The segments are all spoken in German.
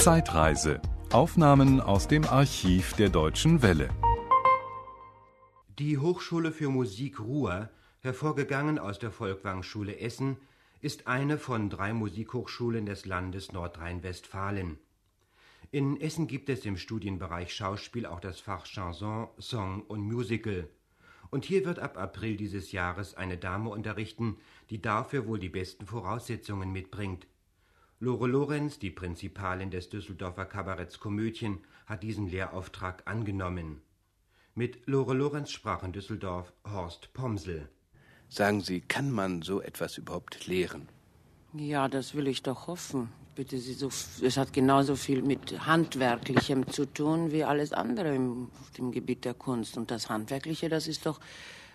Zeitreise. Aufnahmen aus dem Archiv der Deutschen Welle. Die Hochschule für Musik Ruhr, hervorgegangen aus der Volkwang-Schule Essen, ist eine von drei Musikhochschulen des Landes Nordrhein-Westfalen. In Essen gibt es im Studienbereich Schauspiel auch das Fach Chanson, Song und Musical. Und hier wird ab April dieses Jahres eine Dame unterrichten, die dafür wohl die besten Voraussetzungen mitbringt. Lore Lorenz, die Prinzipalin des Düsseldorfer Kabaretts Komödien, hat diesen Lehrauftrag angenommen. Mit Lore Lorenz sprach in Düsseldorf Horst Pomsel. Sagen Sie, kann man so etwas überhaupt lehren? Ja, das will ich doch hoffen. Bitte Sie, so, es hat genauso viel mit Handwerklichem zu tun wie alles andere im, auf dem Gebiet der Kunst. Und das Handwerkliche, das ist doch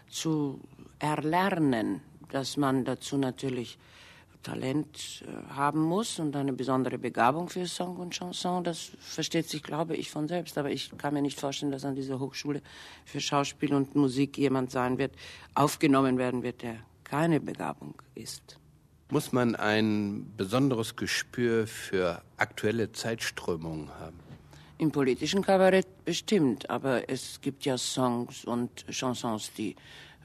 zu erlernen, dass man dazu natürlich Talent äh, haben muss und eine besondere Begabung für Song und Chanson. Das versteht sich, glaube ich, von selbst. Aber ich kann mir nicht vorstellen, dass an dieser Hochschule für Schauspiel und Musik jemand sein wird, aufgenommen werden wird, der keine Begabung ist. Muss man ein besonderes Gespür für aktuelle Zeitströmungen haben? Im politischen Kabarett bestimmt, aber es gibt ja Songs und Chansons, die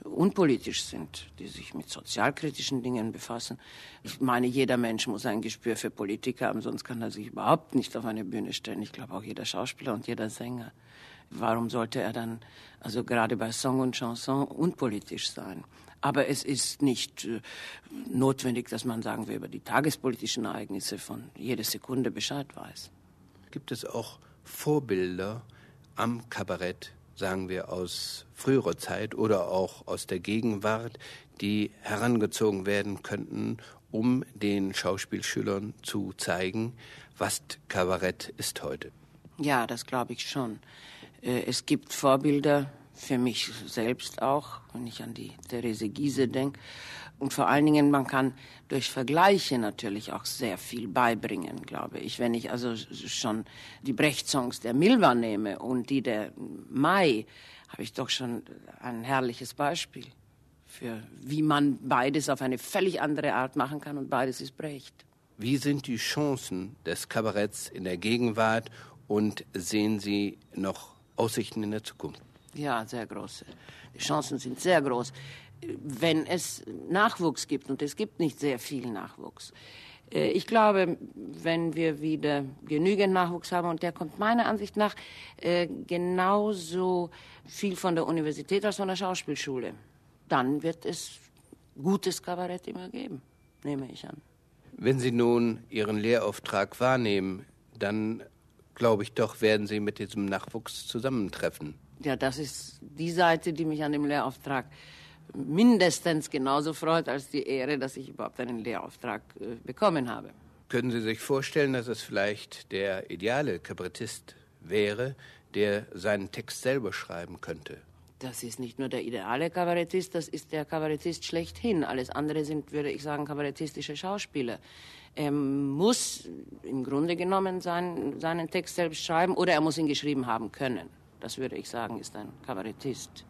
unpolitisch sind, die sich mit sozialkritischen Dingen befassen. Ich meine, jeder Mensch muss ein Gespür für Politik haben, sonst kann er sich überhaupt nicht auf eine Bühne stellen. Ich glaube auch jeder Schauspieler und jeder Sänger. Warum sollte er dann, also gerade bei Song und Chanson, unpolitisch sein? Aber es ist nicht äh, notwendig, dass man, sagen wir, über die tagespolitischen Ereignisse von jeder Sekunde Bescheid weiß. Gibt es auch Vorbilder am Kabarett, sagen wir, aus früherer Zeit oder auch aus der Gegenwart, die herangezogen werden könnten, um den Schauspielschülern zu zeigen, was Kabarett ist heute. Ja, das glaube ich schon. Äh, es gibt Vorbilder für mich selbst auch, wenn ich an die Therese Giese denke. Und vor allen Dingen, man kann durch Vergleiche natürlich auch sehr viel beibringen, glaube ich. Wenn ich also schon die Brecht-Songs der Milva nehme und die der Mai, habe ich doch schon ein herrliches Beispiel für, wie man beides auf eine völlig andere Art machen kann und beides ist Brecht. Wie sind die Chancen des Kabaretts in der Gegenwart und sehen Sie noch Aussichten in der Zukunft? Ja, sehr große. Die Chancen sind sehr groß wenn es Nachwuchs gibt, und es gibt nicht sehr viel Nachwuchs. Äh, ich glaube, wenn wir wieder genügend Nachwuchs haben, und der kommt meiner Ansicht nach äh, genauso viel von der Universität als von der Schauspielschule, dann wird es gutes Kabarett immer geben, nehme ich an. Wenn Sie nun Ihren Lehrauftrag wahrnehmen, dann glaube ich doch, werden Sie mit diesem Nachwuchs zusammentreffen. Ja, das ist die Seite, die mich an dem Lehrauftrag mindestens genauso freut als die Ehre, dass ich überhaupt einen Lehrauftrag äh, bekommen habe. Können Sie sich vorstellen, dass es vielleicht der ideale Kabarettist wäre, der seinen Text selber schreiben könnte? Das ist nicht nur der ideale Kabarettist, das ist der Kabarettist schlechthin. Alles andere sind, würde ich sagen, kabarettistische Schauspieler. Er muss im Grunde genommen sein, seinen Text selbst schreiben oder er muss ihn geschrieben haben können. Das würde ich sagen, ist ein Kabarettist.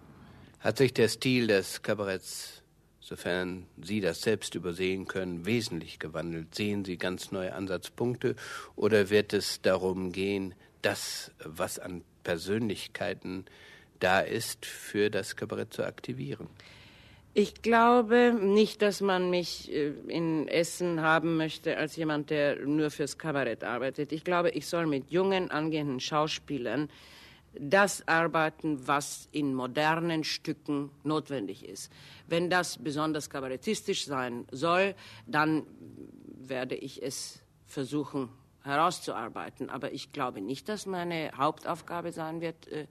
Hat sich der Stil des Kabaretts, sofern Sie das selbst übersehen können, wesentlich gewandelt? Sehen Sie ganz neue Ansatzpunkte oder wird es darum gehen, das, was an Persönlichkeiten da ist, für das Kabarett zu aktivieren? Ich glaube nicht, dass man mich äh, in Essen haben möchte als jemand, der nur fürs Kabarett arbeitet. Ich glaube, ich soll mit jungen, angehenden Schauspielern das arbeiten, was in modernen Stücken notwendig ist. Wenn das besonders kabarettistisch sein soll, dann werde ich es versuchen herauszuarbeiten. Aber ich glaube nicht, dass meine Hauptaufgabe sein wird, äh,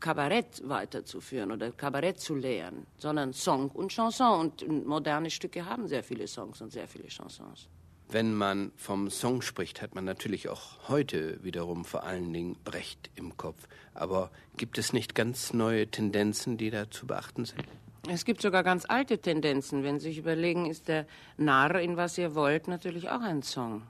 Kabarett weiterzuführen oder Kabarett zu lehren, sondern Song und Chanson. Und moderne Stücke haben sehr viele Songs und sehr viele Chansons. Wenn man vom Song spricht, hat man natürlich auch heute wiederum vor allen Dingen Brecht im Kopf. Aber gibt es nicht ganz neue Tendenzen, die da zu beachten sind? Es gibt sogar ganz alte Tendenzen. Wenn Sie sich überlegen, ist der Narr in Was ihr wollt natürlich auch ein Song.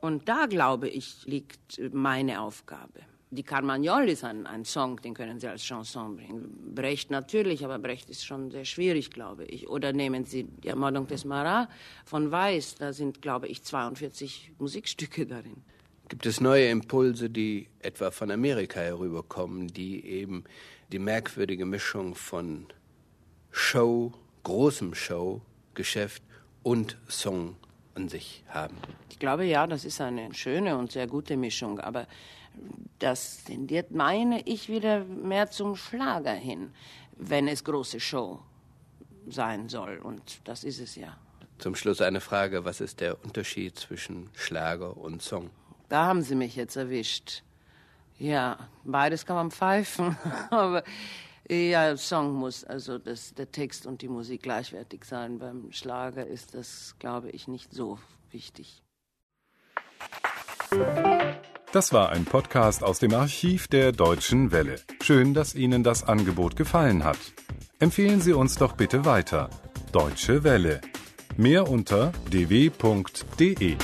Und da, glaube ich, liegt meine Aufgabe. Die Carmagnol ist ein, ein, Song, den können Sie als Chanson bringen. Brecht natürlich, aber Brecht ist schon sehr schwierig, glaube ich. Oder nehmen Sie die Ermordung des Marat von Weiß, da sind, glaube ich, 42 Musikstücke darin. Gibt es neue Impulse, die etwa von Amerika herüberkommen, die eben die merkwürdige Mischung von Show, großem Show-Geschäft und Song an sich haben? Ich glaube ja, das ist eine schöne und sehr gute Mischung, aber das tendiert, meine ich, wieder mehr zum Schlager hin, wenn es große Show sein soll. Und das ist es ja. Zum Schluss eine Frage, was ist der Unterschied zwischen Schlager und Song? Da haben Sie mich jetzt erwischt. Ja, beides kann man pfeifen, aber ja, Song muss, also das, der Text und die Musik gleichwertig sein. Beim Schlager ist das, glaube ich, nicht so wichtig. Das war ein Podcast aus dem Archiv der Deutschen Welle. Schön, dass Ihnen das Angebot gefallen hat. Empfehlen Sie uns doch bitte weiter. Deutsche Welle. Mehr unter dw.de.